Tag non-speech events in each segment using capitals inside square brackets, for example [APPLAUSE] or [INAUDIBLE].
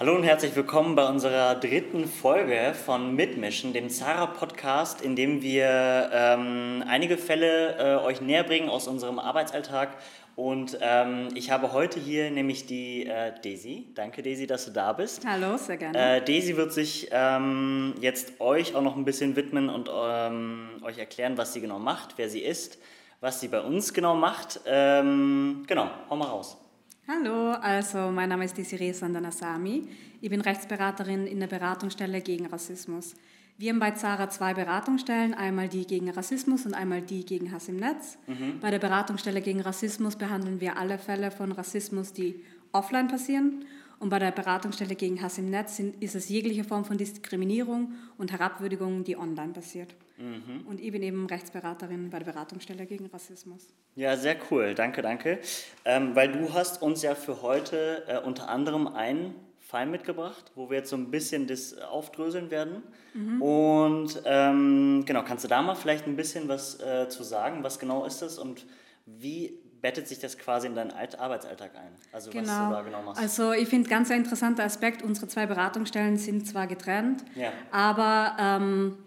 Hallo und herzlich willkommen bei unserer dritten Folge von Mitmischen, dem Zara-Podcast, in dem wir ähm, einige Fälle äh, euch näher bringen aus unserem Arbeitsalltag. Und ähm, ich habe heute hier nämlich die äh, Daisy. Danke, Daisy, dass du da bist. Hallo, sehr gerne. Äh, Daisy wird sich ähm, jetzt euch auch noch ein bisschen widmen und ähm, euch erklären, was sie genau macht, wer sie ist, was sie bei uns genau macht. Ähm, genau, hau mal raus. Hallo, also mein Name ist Desiree Sandanasami. Ich bin Rechtsberaterin in der Beratungsstelle gegen Rassismus. Wir haben bei Zara zwei Beratungsstellen, einmal die gegen Rassismus und einmal die gegen Hass im Netz. Mhm. Bei der Beratungsstelle gegen Rassismus behandeln wir alle Fälle von Rassismus, die offline passieren. Und bei der Beratungsstelle gegen Hass im Netz sind, ist es jegliche Form von Diskriminierung und Herabwürdigung, die online passiert. Mhm. Und ich bin eben Rechtsberaterin bei der Beratungsstelle gegen Rassismus. Ja, sehr cool. Danke, danke. Ähm, weil du hast uns ja für heute äh, unter anderem einen Fall mitgebracht, wo wir jetzt so ein bisschen das aufdröseln werden. Mhm. Und ähm, genau, kannst du da mal vielleicht ein bisschen was äh, zu sagen? Was genau ist das und wie bettet sich das quasi in deinen Arbeitsalltag ein? Also genau. was du genau. da genau machst. Also ich finde ganz ein interessanter Aspekt, unsere zwei Beratungsstellen sind zwar getrennt, ja. aber ähm,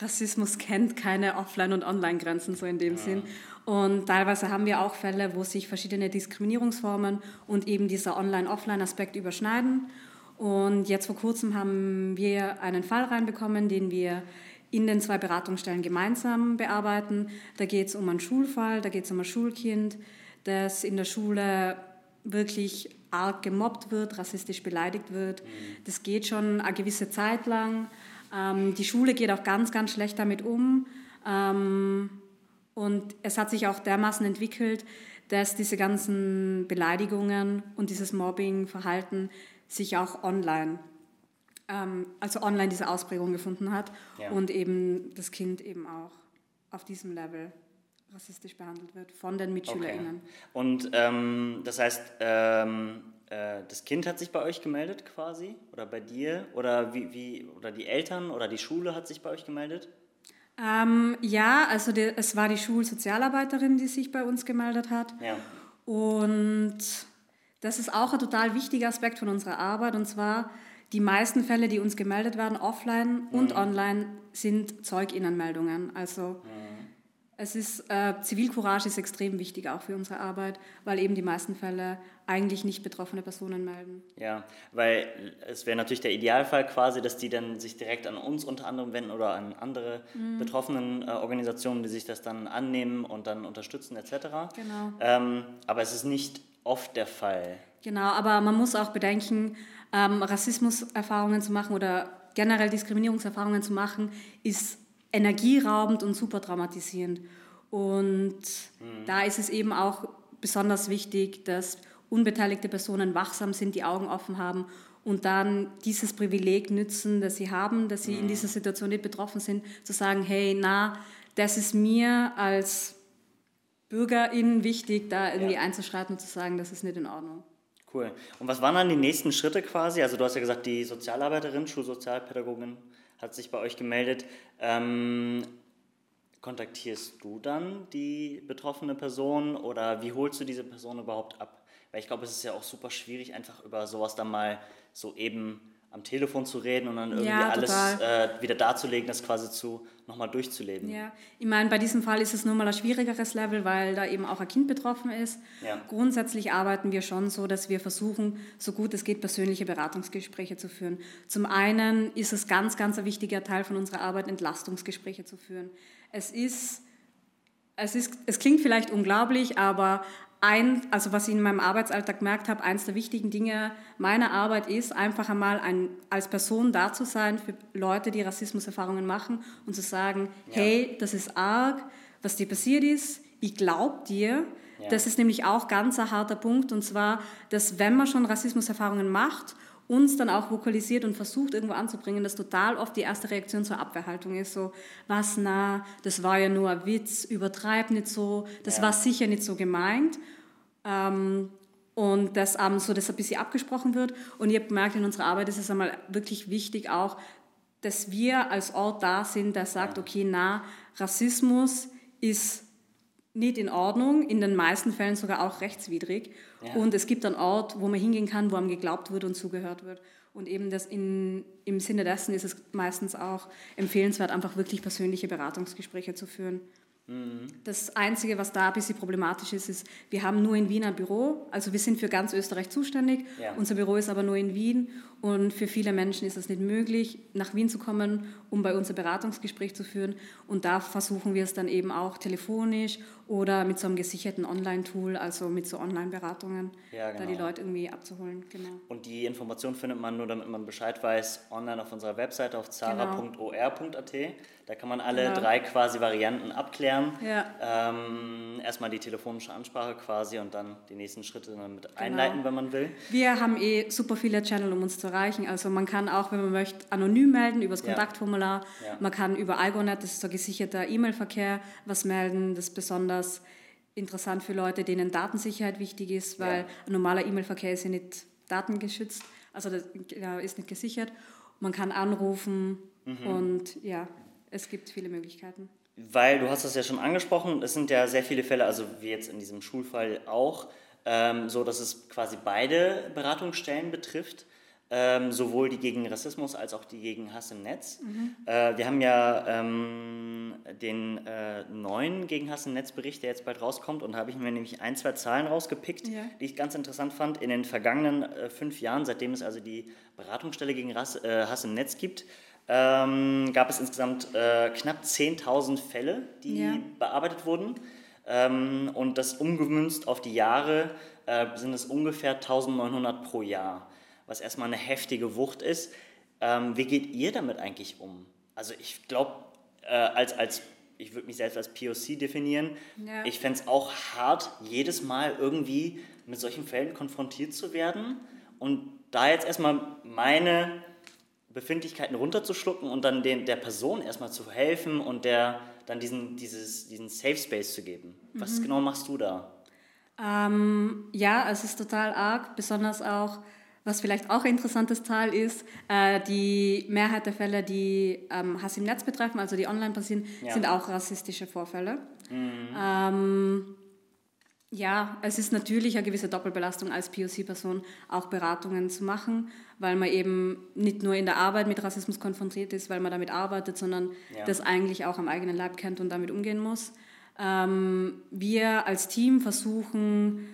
Rassismus kennt keine Offline- und Online-Grenzen so in dem ja. Sinn. Und teilweise haben wir auch Fälle, wo sich verschiedene Diskriminierungsformen und eben dieser Online-Offline-Aspekt überschneiden. Und jetzt vor kurzem haben wir einen Fall reinbekommen, den wir in den zwei Beratungsstellen gemeinsam bearbeiten. Da geht es um einen Schulfall, da geht es um ein Schulkind, das in der Schule wirklich arg gemobbt wird, rassistisch beleidigt wird. Mhm. Das geht schon eine gewisse Zeit lang. Ähm, die Schule geht auch ganz, ganz schlecht damit um. Ähm, und es hat sich auch dermaßen entwickelt, dass diese ganzen Beleidigungen und dieses Mobbing-Verhalten sich auch online ähm, also online diese Ausprägung gefunden hat ja. und eben das Kind eben auch auf diesem Level rassistisch behandelt wird von den MitschülerInnen. Okay. Und ähm, das heißt, ähm, äh, das Kind hat sich bei euch gemeldet quasi oder bei dir oder wie, wie oder die Eltern oder die Schule hat sich bei euch gemeldet? Ähm, ja, also die, es war die Schulsozialarbeiterin, die sich bei uns gemeldet hat. Ja. Und das ist auch ein total wichtiger Aspekt von unserer Arbeit und zwar die meisten Fälle, die uns gemeldet werden, offline und mhm. online, sind Zeuginnenmeldungen. Also mhm. es ist, äh, Zivilcourage ist extrem wichtig auch für unsere Arbeit, weil eben die meisten Fälle eigentlich nicht betroffene Personen melden. Ja, weil es wäre natürlich der Idealfall quasi, dass die dann sich direkt an uns unter anderem wenden oder an andere mhm. betroffenen äh, Organisationen, die sich das dann annehmen und dann unterstützen etc. Genau. Ähm, aber es ist nicht oft der Fall. Genau, aber man muss auch bedenken, ähm, Rassismuserfahrungen zu machen oder generell Diskriminierungserfahrungen zu machen, ist energieraubend und super traumatisierend. Und mhm. da ist es eben auch besonders wichtig, dass unbeteiligte Personen wachsam sind, die Augen offen haben und dann dieses Privileg nützen, das sie haben, dass sie mhm. in dieser Situation nicht betroffen sind, zu sagen, hey, na, das ist mir als Bürgerin wichtig, da irgendwie ja. einzuschreiten und zu sagen, das ist nicht in Ordnung. Cool. Und was waren dann die nächsten Schritte quasi? Also du hast ja gesagt, die Sozialarbeiterin, Schulsozialpädagogin hat sich bei euch gemeldet. Ähm, kontaktierst du dann die betroffene Person oder wie holst du diese Person überhaupt ab? Weil ich glaube, es ist ja auch super schwierig, einfach über sowas dann mal so eben am Telefon zu reden und dann irgendwie ja, alles äh, wieder darzulegen, das quasi zu nochmal durchzuleben. Ja, ich meine, bei diesem Fall ist es nur mal ein schwierigeres Level, weil da eben auch ein Kind betroffen ist. Ja. Grundsätzlich arbeiten wir schon so, dass wir versuchen, so gut es geht, persönliche Beratungsgespräche zu führen. Zum einen ist es ganz, ganz ein wichtiger Teil von unserer Arbeit, Entlastungsgespräche zu führen. Es ist es, ist, es klingt vielleicht unglaublich, aber ein, also was ich in meinem Arbeitsalltag gemerkt habe, eines der wichtigen Dinge meiner Arbeit ist, einfach einmal ein, als Person da zu sein für Leute, die Rassismuserfahrungen machen und zu sagen, ja. hey, das ist arg, was dir passiert ist, ich glaube dir. Ja. Das ist nämlich auch ganz ein harter Punkt und zwar, dass wenn man schon Rassismuserfahrungen macht, uns dann auch vokalisiert und versucht irgendwo anzubringen, dass total oft die erste Reaktion zur Abwehrhaltung ist, so, was na, das war ja nur ein Witz, übertreib nicht so, das ja. war sicher nicht so gemeint. Ähm, und dass ähm, so das ein bisschen abgesprochen wird. Und ich habe gemerkt, in unserer Arbeit ist es einmal wirklich wichtig auch, dass wir als Ort da sind, der sagt, okay, na, Rassismus ist nicht in Ordnung, in den meisten Fällen sogar auch rechtswidrig. Ja. Und es gibt einen Ort, wo man hingehen kann, wo einem geglaubt wird und zugehört wird. Und eben das in, im Sinne dessen ist es meistens auch empfehlenswert, einfach wirklich persönliche Beratungsgespräche zu führen. Das Einzige, was da ein bisschen problematisch ist, ist, wir haben nur in Wien ein Büro, also wir sind für ganz Österreich zuständig. Ja. Unser Büro ist aber nur in Wien und für viele Menschen ist es nicht möglich, nach Wien zu kommen, um bei uns ein Beratungsgespräch zu führen. Und da versuchen wir es dann eben auch telefonisch oder mit so einem gesicherten Online-Tool, also mit so Online-Beratungen, ja, genau. da die genau. Leute irgendwie abzuholen. Genau. Und die Information findet man nur, damit man Bescheid weiß, online auf unserer Webseite auf zara.or.at. Da kann man alle genau. drei quasi Varianten abklären. Ja. Ähm, erstmal die telefonische Ansprache quasi und dann die nächsten Schritte damit genau. einleiten, wenn man will. Wir haben eh super viele Channel, um uns zu erreichen. Also man kann auch, wenn man möchte, anonym melden über das Kontaktformular. Ja. Man kann über Algonet, das ist so gesicherter E-Mail-Verkehr, was melden. Das ist besonders interessant für Leute, denen Datensicherheit wichtig ist, weil ja. ein normaler E-Mail-Verkehr ist ja nicht datengeschützt, also das ist nicht gesichert. Man kann anrufen mhm. und ja, es gibt viele Möglichkeiten. Weil du hast das ja schon angesprochen, es sind ja sehr viele Fälle, also wie jetzt in diesem Schulfall auch, ähm, so dass es quasi beide Beratungsstellen betrifft ähm, sowohl die gegen Rassismus als auch die gegen Hass im Netz. Mhm. Äh, wir haben ja ähm, den äh, neuen gegen Hass im Netz Bericht, der jetzt bald rauskommt, und da habe ich mir nämlich ein, zwei Zahlen rausgepickt, ja. die ich ganz interessant fand. In den vergangenen äh, fünf Jahren, seitdem es also die Beratungsstelle gegen Rass, äh, Hass im Netz gibt, ähm, gab es insgesamt äh, knapp 10.000 Fälle, die ja. bearbeitet wurden. Ähm, und das umgemünzt auf die Jahre äh, sind es ungefähr 1900 pro Jahr was erstmal eine heftige Wucht ist. Ähm, wie geht ihr damit eigentlich um? Also ich glaube, äh, als, als, ich würde mich selbst als POC definieren, ja. ich fände es auch hart, jedes Mal irgendwie mit solchen Fällen konfrontiert zu werden und da jetzt erstmal meine Befindlichkeiten runterzuschlucken und dann den, der Person erstmal zu helfen und der dann diesen, dieses, diesen Safe Space zu geben. Was mhm. genau machst du da? Ähm, ja, es ist total arg, besonders auch was vielleicht auch ein interessantes Teil ist, äh, die Mehrheit der Fälle, die ähm, Hass im Netz betreffen, also die online passieren, ja. sind auch rassistische Vorfälle. Mhm. Ähm, ja, es ist natürlich eine gewisse Doppelbelastung als POC-Person, auch Beratungen zu machen, weil man eben nicht nur in der Arbeit mit Rassismus konfrontiert ist, weil man damit arbeitet, sondern ja. das eigentlich auch am eigenen Leib kennt und damit umgehen muss. Ähm, wir als Team versuchen,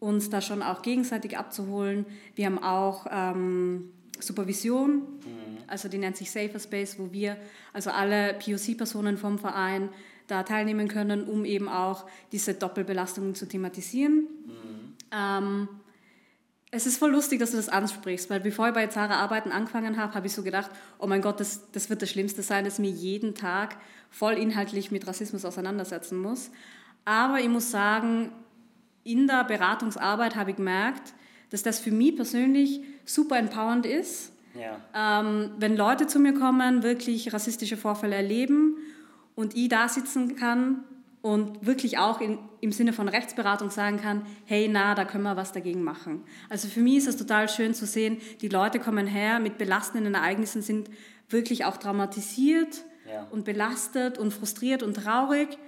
uns da schon auch gegenseitig abzuholen. Wir haben auch ähm, Supervision, mhm. also die nennt sich Safer Space, wo wir, also alle POC-Personen vom Verein, da teilnehmen können, um eben auch diese Doppelbelastungen zu thematisieren. Mhm. Ähm, es ist voll lustig, dass du das ansprichst, weil bevor ich bei Zara Arbeiten angefangen habe, habe ich so gedacht, oh mein Gott, das, das wird das Schlimmste sein, dass ich mich jeden Tag voll inhaltlich mit Rassismus auseinandersetzen muss. Aber ich muss sagen, in der Beratungsarbeit habe ich gemerkt, dass das für mich persönlich super empowernd ist. Ja. Ähm, wenn Leute zu mir kommen, wirklich rassistische Vorfälle erleben und ich da sitzen kann und wirklich auch in, im Sinne von Rechtsberatung sagen kann, hey, na, da können wir was dagegen machen. Also für mich ist es total schön zu sehen, die Leute kommen her mit belastenden Ereignissen, sind wirklich auch traumatisiert ja. und belastet und frustriert und traurig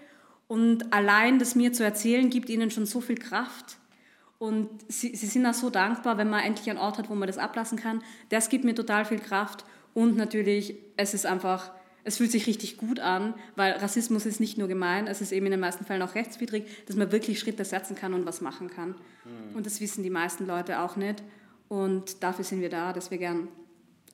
und allein das mir zu erzählen, gibt ihnen schon so viel Kraft. Und sie, sie sind auch so dankbar, wenn man endlich einen Ort hat, wo man das ablassen kann. Das gibt mir total viel Kraft. Und natürlich, es ist einfach, es fühlt sich richtig gut an, weil Rassismus ist nicht nur gemein, es ist eben in den meisten Fällen auch rechtswidrig, dass man wirklich Schritte setzen kann und was machen kann. Mhm. Und das wissen die meisten Leute auch nicht. Und dafür sind wir da, dass wir gern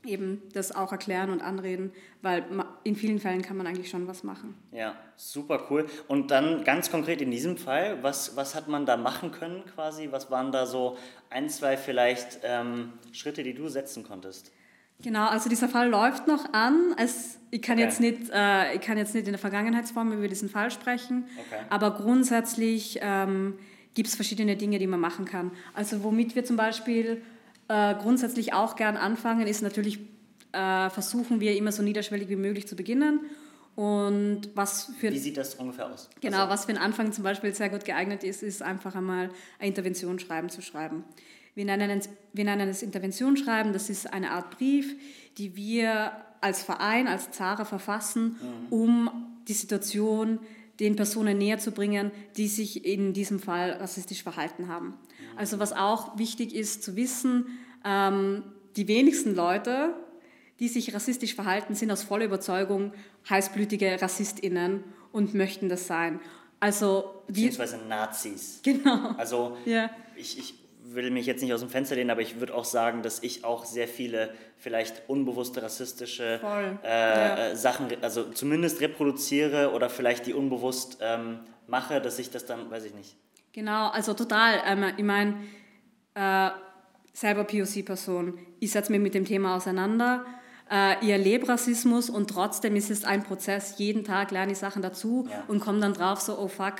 eben das auch erklären und anreden, weil in vielen Fällen kann man eigentlich schon was machen. Ja, super cool. Und dann ganz konkret in diesem Fall, was, was hat man da machen können quasi? Was waren da so ein, zwei vielleicht ähm, Schritte, die du setzen konntest? Genau, also dieser Fall läuft noch an. Es, ich, kann okay. jetzt nicht, äh, ich kann jetzt nicht in der Vergangenheitsform über diesen Fall sprechen, okay. aber grundsätzlich ähm, gibt es verschiedene Dinge, die man machen kann. Also womit wir zum Beispiel äh, grundsätzlich auch gern anfangen, ist natürlich, äh, versuchen wir immer so niederschwellig wie möglich zu beginnen. Und was für Wie sieht das ungefähr aus? Genau, also, was für einen Anfang zum Beispiel sehr gut geeignet ist, ist einfach einmal ein Interventionsschreiben zu schreiben. Wir nennen, es, wir nennen es Interventionsschreiben, das ist eine Art Brief, die wir als Verein, als Zara verfassen, mhm. um die Situation den Personen näher zu bringen, die sich in diesem Fall rassistisch verhalten haben. Also was auch wichtig ist zu wissen, ähm, die wenigsten Leute, die sich rassistisch verhalten, sind aus voller Überzeugung heißblütige RassistInnen und möchten das sein. Also, Beziehungsweise Nazis. Genau. Also ja. ich, ich will mich jetzt nicht aus dem Fenster lehnen, aber ich würde auch sagen, dass ich auch sehr viele vielleicht unbewusste rassistische äh, ja. Sachen, also zumindest reproduziere oder vielleicht die unbewusst ähm, mache, dass ich das dann, weiß ich nicht. Genau, also total. Ähm, ich meine, äh, selber POC-Person, ich setze mich mit dem Thema auseinander. Äh, ich erlebe Rassismus und trotzdem ist es ein Prozess. Jeden Tag lerne ich Sachen dazu ja. und komme dann drauf, so, oh fuck,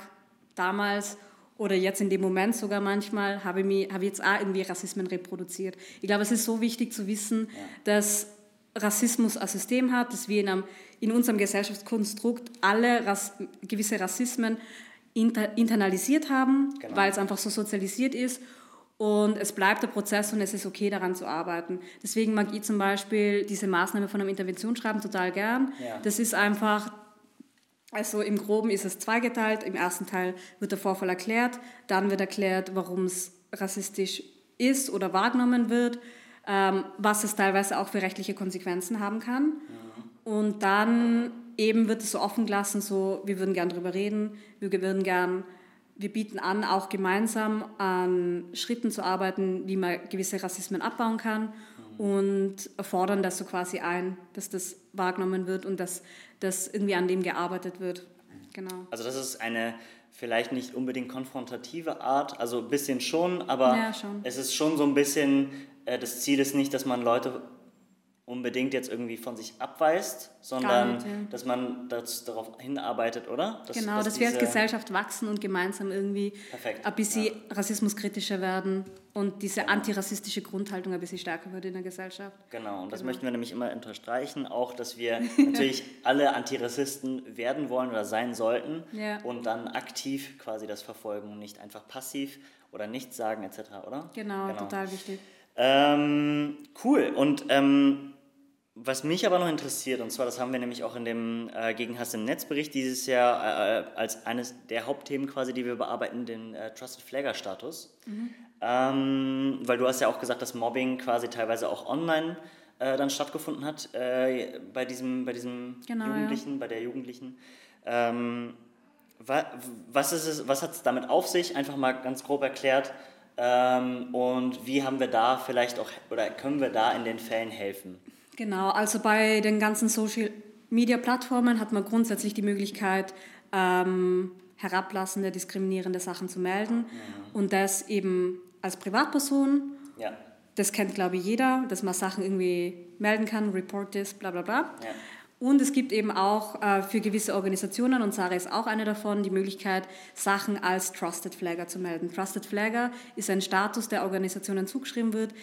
damals oder jetzt in dem Moment sogar manchmal habe ich, mich, habe ich jetzt auch irgendwie Rassismen reproduziert. Ich glaube, es ist so wichtig zu wissen, ja. dass Rassismus ein System hat, dass wir in, einem, in unserem Gesellschaftskonstrukt alle Rass, gewisse Rassismen inter, internalisiert haben, genau. weil es einfach so sozialisiert ist. Und es bleibt der Prozess und es ist okay, daran zu arbeiten. Deswegen mag ich zum Beispiel diese Maßnahme von einem Interventionsschreiben total gern. Ja. Das ist einfach also im Groben ist es zweigeteilt. Im ersten Teil wird der Vorfall erklärt, dann wird erklärt, warum es rassistisch ist oder wahrgenommen wird, ähm, was es teilweise auch für rechtliche Konsequenzen haben kann. Ja. Und dann eben wird es so offen gelassen, so wir würden gern darüber reden, wir würden gern, wir bieten an, auch gemeinsam an Schritten zu arbeiten, wie man gewisse Rassismen abbauen kann und fordern das so quasi ein, dass das wahrgenommen wird und dass, dass irgendwie an dem gearbeitet wird. Genau. Also das ist eine vielleicht nicht unbedingt konfrontative Art, also ein bisschen schon, aber ja, schon. es ist schon so ein bisschen, äh, das Ziel ist nicht, dass man Leute unbedingt jetzt irgendwie von sich abweist, sondern nicht, ja. dass man das, darauf hinarbeitet, oder? Dass, genau, dass, dass wir als Gesellschaft wachsen und gemeinsam irgendwie Perfekt, ein bisschen ja. rassismuskritischer werden und diese genau. antirassistische Grundhaltung ein bisschen stärker wird in der Gesellschaft. Genau, und das genau. möchten wir nämlich immer unterstreichen, auch, dass wir [LAUGHS] natürlich alle Antirassisten werden wollen oder sein sollten ja. und dann aktiv quasi das verfolgen und nicht einfach passiv oder nichts sagen etc., oder? Genau, genau. total wichtig. Ähm, cool, und ähm, was mich aber noch interessiert, und zwar, das haben wir nämlich auch in dem äh, Gegenhass im Netzbericht dieses Jahr äh, als eines der Hauptthemen quasi, die wir bearbeiten, den äh, Trusted Flagger Status. Mhm. Ähm, weil du hast ja auch gesagt, dass Mobbing quasi teilweise auch online äh, dann stattgefunden hat äh, bei diesem, bei diesem genau, Jugendlichen, ja. bei der Jugendlichen. Ähm, wa was was hat es damit auf sich? Einfach mal ganz grob erklärt. Ähm, und wie haben wir da vielleicht auch, oder können wir da in den Fällen helfen? Genau, also bei den ganzen Social-Media-Plattformen hat man grundsätzlich die Möglichkeit, ähm, herablassende, diskriminierende Sachen zu melden. Mhm. Und das eben als Privatperson. Ja. Das kennt, glaube ich, jeder, dass man Sachen irgendwie melden kann, report this, bla bla bla. Ja. Und es gibt eben auch äh, für gewisse Organisationen, und Sarah ist auch eine davon, die Möglichkeit, Sachen als Trusted Flagger zu melden. Trusted Flagger ist ein Status, der Organisationen zugeschrieben wird,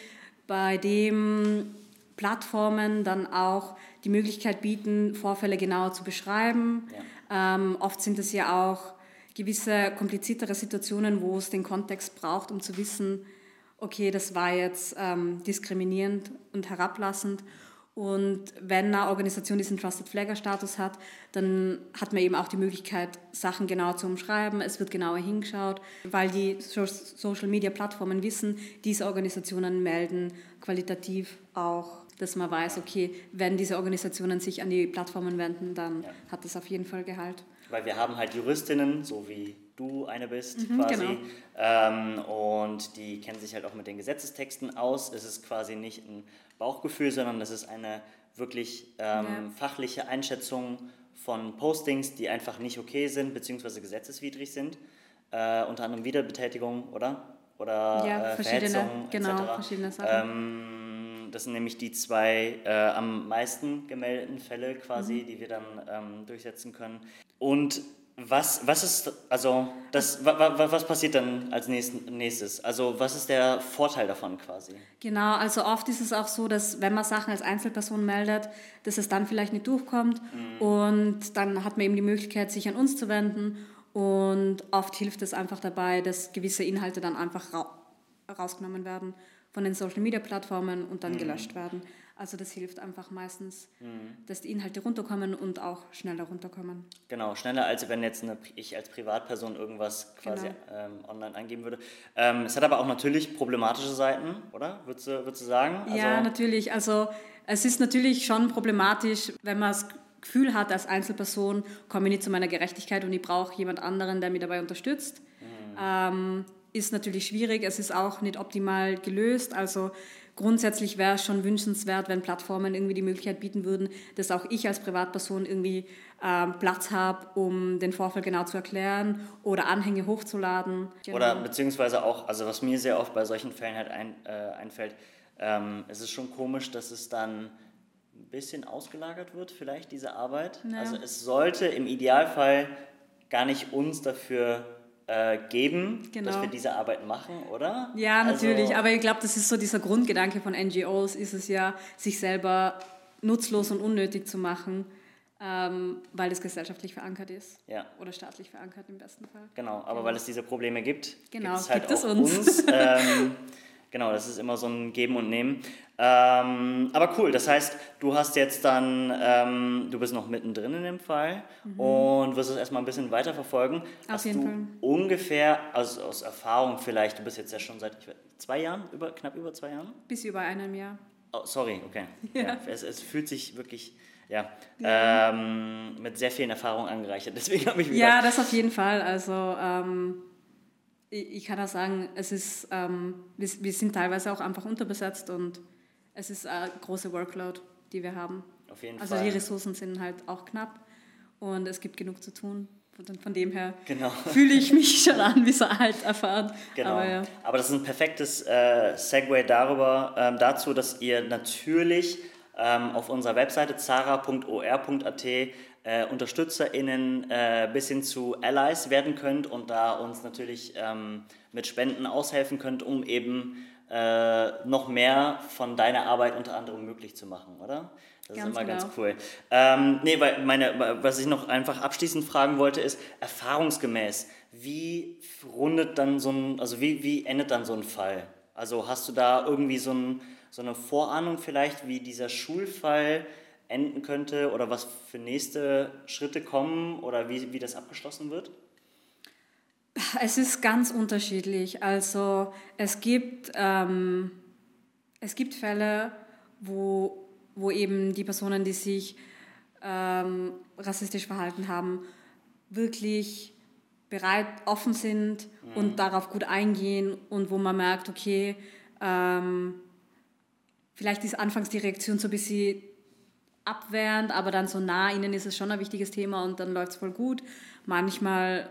bei dem Plattformen dann auch die Möglichkeit bieten, Vorfälle genauer zu beschreiben. Ja. Ähm, oft sind es ja auch gewisse kompliziertere Situationen, wo es den Kontext braucht, um zu wissen, okay, das war jetzt ähm, diskriminierend und herablassend. Und wenn eine Organisation diesen Trusted Flagger Status hat, dann hat man eben auch die Möglichkeit, Sachen genau zu umschreiben. Es wird genauer hingeschaut, weil die Social Media Plattformen wissen, diese Organisationen melden qualitativ auch dass man weiß, okay, wenn diese Organisationen sich an die Plattformen wenden, dann ja. hat das auf jeden Fall Gehalt. Weil wir haben halt Juristinnen, so wie du eine bist mhm, quasi, genau. ähm, und die kennen sich halt auch mit den Gesetzestexten aus. Es ist quasi nicht ein Bauchgefühl, sondern es ist eine wirklich ähm, ja. fachliche Einschätzung von Postings, die einfach nicht okay sind, beziehungsweise gesetzeswidrig sind. Äh, unter anderem Wiederbetätigung, oder? Oder ja, äh, verschiedene, genau, verschiedene Sachen. Ähm, das sind nämlich die zwei äh, am meisten gemeldeten Fälle quasi, mhm. die wir dann ähm, durchsetzen können. Und was, was ist, also, das, was passiert dann als nächstes? Also, was ist der Vorteil davon quasi? Genau, also oft ist es auch so, dass wenn man Sachen als Einzelperson meldet, dass es dann vielleicht nicht durchkommt mhm. und dann hat man eben die Möglichkeit, sich an uns zu wenden und oft hilft es einfach dabei, dass gewisse Inhalte dann einfach ra rausgenommen werden von den Social Media Plattformen und dann mhm. gelöscht werden. Also das hilft einfach meistens, mhm. dass die Inhalte runterkommen und auch schneller runterkommen. Genau, schneller als wenn jetzt eine, ich als Privatperson irgendwas quasi genau. ähm, online eingeben würde. Ähm, es hat aber auch natürlich problematische Seiten, oder? Würdest du, würdest du sagen? Also ja, natürlich. Also es ist natürlich schon problematisch, wenn man das Gefühl hat, als Einzelperson komme ich nicht zu meiner Gerechtigkeit und ich brauche jemand anderen, der mich dabei unterstützt. Mhm. Ähm, ist natürlich schwierig, es ist auch nicht optimal gelöst. Also grundsätzlich wäre es schon wünschenswert, wenn Plattformen irgendwie die Möglichkeit bieten würden, dass auch ich als Privatperson irgendwie äh, Platz habe, um den Vorfall genau zu erklären oder Anhänge hochzuladen. Genau. Oder beziehungsweise auch, also was mir sehr oft bei solchen Fällen halt ein, äh, einfällt, ähm, es ist schon komisch, dass es dann ein bisschen ausgelagert wird, vielleicht diese Arbeit. Ja. Also es sollte im Idealfall gar nicht uns dafür äh, geben, genau. dass wir diese Arbeit machen, oder? Ja, also natürlich. Aber ich glaube, das ist so dieser Grundgedanke von NGOs, ist es ja, sich selber nutzlos und unnötig zu machen, ähm, weil es gesellschaftlich verankert ist. Ja. Oder staatlich verankert im besten Fall. Genau, aber genau. weil es diese Probleme gibt, genau, gibt es halt gibt es uns. uns ähm, [LAUGHS] Genau, das ist immer so ein Geben und Nehmen. Ähm, aber cool, das heißt, du hast jetzt dann, ähm, du bist noch mittendrin in dem Fall mhm. und wirst es erstmal ein bisschen weiter verfolgen. Auf hast jeden du Fall. ungefähr, also aus Erfahrung vielleicht, du bist jetzt ja schon seit zwei Jahren, über, knapp über zwei Jahren? Bis über einem Jahr. Oh, sorry, okay. [LAUGHS] Ja. ja es, es fühlt sich wirklich ja, ja. Ähm, mit sehr vielen Erfahrungen angereichert. [LAUGHS] Deswegen habe ich. Ja, das auf jeden Fall. Also ähm, ich kann auch sagen, es ist, ähm, wir, wir sind teilweise auch einfach unterbesetzt und es ist eine große Workload, die wir haben. Auf jeden also Fall. Also die Ressourcen sind halt auch knapp und es gibt genug zu tun. Von, von dem her genau. fühle ich mich [LAUGHS] schon an wie so alt erfahren. Genau. Aber, ja. Aber das ist ein perfektes äh, Segway darüber, ähm, dazu, dass ihr natürlich ähm, auf unserer Webseite zara.or.at äh, UnterstützerInnen äh, bis hin zu Allies werden könnt und da uns natürlich ähm, mit Spenden aushelfen könnt, um eben äh, noch mehr von deiner Arbeit unter anderem möglich zu machen, oder? Das ganz ist immer genau. ganz cool. Ähm, nee, weil meine, was ich noch einfach abschließend fragen wollte, ist erfahrungsgemäß, wie rundet dann so ein, also wie, wie endet dann so ein Fall? Also hast du da irgendwie so, ein, so eine Vorahnung vielleicht, wie dieser Schulfall enden könnte oder was für nächste Schritte kommen oder wie, wie das abgeschlossen wird? Es ist ganz unterschiedlich. Also es gibt, ähm, es gibt Fälle, wo, wo eben die Personen, die sich ähm, rassistisch verhalten haben, wirklich bereit, offen sind mhm. und darauf gut eingehen und wo man merkt, okay, ähm, vielleicht ist anfangs die Reaktion so ein bisschen abwehrend, aber dann so nah ihnen ist es schon ein wichtiges Thema und dann läuft es voll gut. Manchmal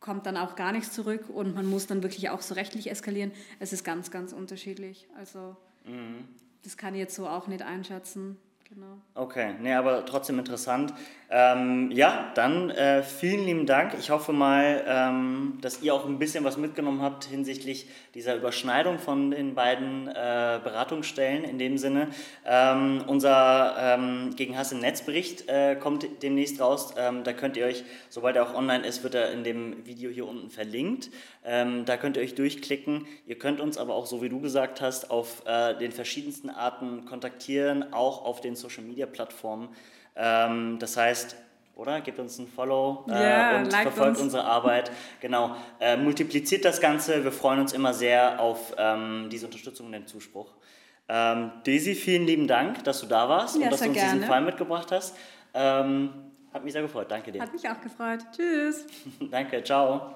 kommt dann auch gar nichts zurück und man muss dann wirklich auch so rechtlich eskalieren. Es ist ganz, ganz unterschiedlich. Also mhm. das kann ich jetzt so auch nicht einschätzen. Genau. Okay, nee, aber trotzdem interessant. Ähm, ja, dann äh, vielen lieben Dank. Ich hoffe mal, ähm, dass ihr auch ein bisschen was mitgenommen habt hinsichtlich dieser Überschneidung von den beiden äh, Beratungsstellen. In dem Sinne, ähm, unser ähm, Gegen Hass im Netzbericht äh, kommt demnächst raus. Ähm, da könnt ihr euch, sobald er auch online ist, wird er in dem Video hier unten verlinkt. Ähm, da könnt ihr euch durchklicken. Ihr könnt uns aber auch, so wie du gesagt hast, auf äh, den verschiedensten Arten kontaktieren, auch auf den Social Media Plattformen. Ähm, das heißt, oder? Gebt uns ein Follow äh, yeah, und verfolgt uns. unsere Arbeit. Genau. Äh, multipliziert das Ganze. Wir freuen uns immer sehr auf ähm, diese Unterstützung und den Zuspruch. Ähm, Daisy, vielen lieben Dank, dass du da warst ja, und dass du uns gerne. diesen Fall mitgebracht hast. Ähm, hat mich sehr gefreut. Danke dir. Hat mich auch gefreut. Tschüss. [LAUGHS] Danke. Ciao.